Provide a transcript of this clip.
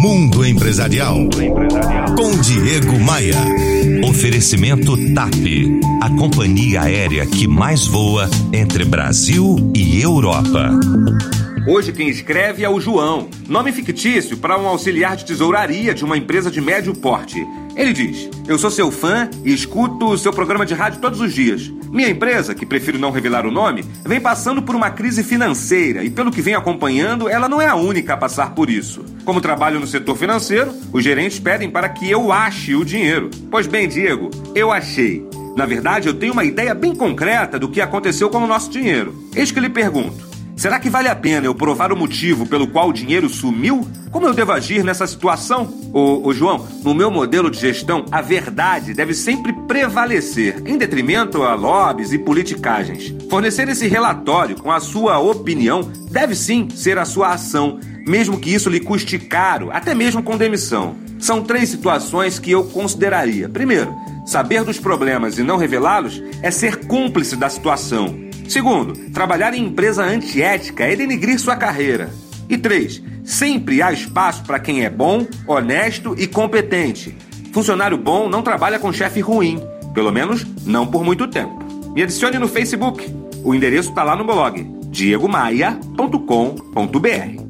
Mundo Empresarial. Com Diego Maia. Oferecimento TAP. A companhia aérea que mais voa entre Brasil e Europa. Hoje quem escreve é o João, nome fictício para um auxiliar de tesouraria de uma empresa de médio porte. Ele diz: Eu sou seu fã e escuto o seu programa de rádio todos os dias. Minha empresa, que prefiro não revelar o nome, vem passando por uma crise financeira e, pelo que vem acompanhando, ela não é a única a passar por isso. Como trabalho no setor financeiro, os gerentes pedem para que eu ache o dinheiro. Pois bem, Diego, eu achei. Na verdade, eu tenho uma ideia bem concreta do que aconteceu com o nosso dinheiro. Eis que lhe pergunto: Será que vale a pena eu provar o motivo pelo qual o dinheiro sumiu? Como eu devo agir nessa situação? Ô, ô, João, no meu modelo de gestão, a verdade deve sempre prevalecer, em detrimento a lobbies e politicagens. Fornecer esse relatório com a sua opinião deve sim ser a sua ação, mesmo que isso lhe custe caro, até mesmo com demissão. São três situações que eu consideraria. Primeiro, saber dos problemas e não revelá-los é ser cúmplice da situação. Segundo, trabalhar em empresa antiética é denigrir sua carreira. E três, sempre há espaço para quem é bom, honesto e competente. Funcionário bom não trabalha com chefe ruim, pelo menos não por muito tempo. Me adicione no Facebook. O endereço está lá no blog diegomaia.com.br.